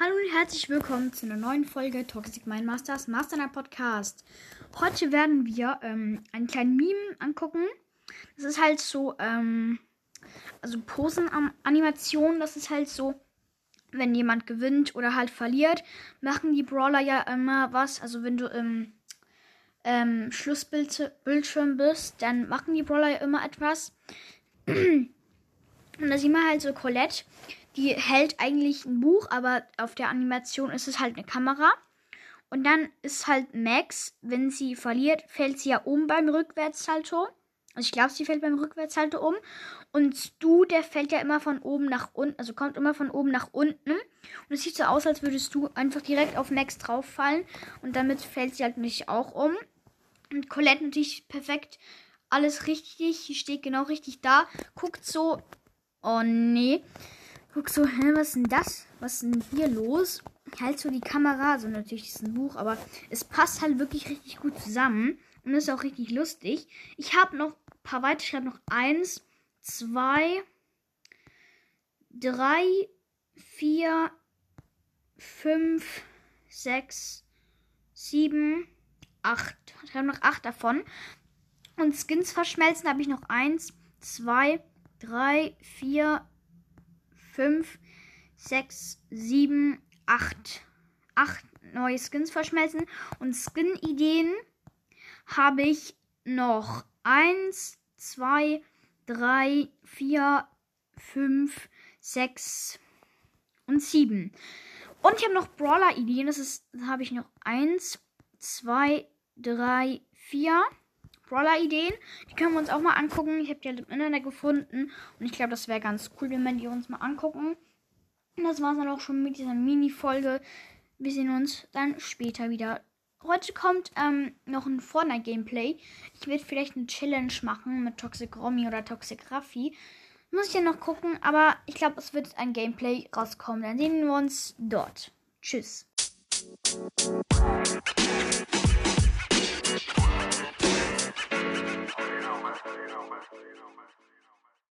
Hallo und herzlich willkommen zu einer neuen Folge Toxic Mind Masters Master Night Podcast. Heute werden wir ähm, einen kleinen Meme angucken. Das ist halt so, ähm, also Posen-Animation. Das ist halt so, wenn jemand gewinnt oder halt verliert, machen die Brawler ja immer was. Also wenn du im ähm, Schlussbildschirm bist, dann machen die Brawler ja immer etwas. Und da sieht man halt so Colette die hält eigentlich ein Buch, aber auf der Animation ist es halt eine Kamera. Und dann ist halt Max, wenn sie verliert, fällt sie ja um beim Rückwärtssalto. Also ich glaube, sie fällt beim Rückwärtssalto um. Und Stu, der fällt ja immer von oben nach unten, also kommt immer von oben nach unten. Und es sieht so aus, als würdest du einfach direkt auf Max drauffallen. Und damit fällt sie halt nicht auch um. Und Colette natürlich perfekt, alles richtig, sie steht genau richtig da, guckt so, oh nee, guck so, hä, was ist denn das? Was ist denn hier los? Halt so die Kamera, so natürlich ist ein Buch, aber es passt halt wirklich richtig gut zusammen und ist auch richtig lustig. Ich habe noch ein paar weiter, ich habe noch eins, zwei, drei, vier, fünf, sechs, sieben, acht. Ich habe noch acht davon. Und Skins verschmelzen habe ich noch eins, zwei, drei, vier, 5, 6, 7, 8. 8 neue Skins verschmelzen. Und Skin-Ideen habe ich noch 1, 2, 3, 4, 5, 6 und 7. Und ich habe noch Brawler-Ideen. Das ist, habe ich noch 1, 2, 3, 4. Brawler-Ideen. Die können wir uns auch mal angucken. Ich habe die halt im Internet gefunden. Und ich glaube, das wäre ganz cool, wenn wir die uns mal angucken. Und das war es dann auch schon mit dieser Mini-Folge. Wir sehen uns dann später wieder. Heute kommt ähm, noch ein Fortnite-Gameplay. Ich werde vielleicht eine Challenge machen mit Toxic Romy oder Toxic Raffi. Muss ich ja noch gucken, aber ich glaube, es wird ein Gameplay rauskommen. Dann sehen wir uns dort. Tschüss.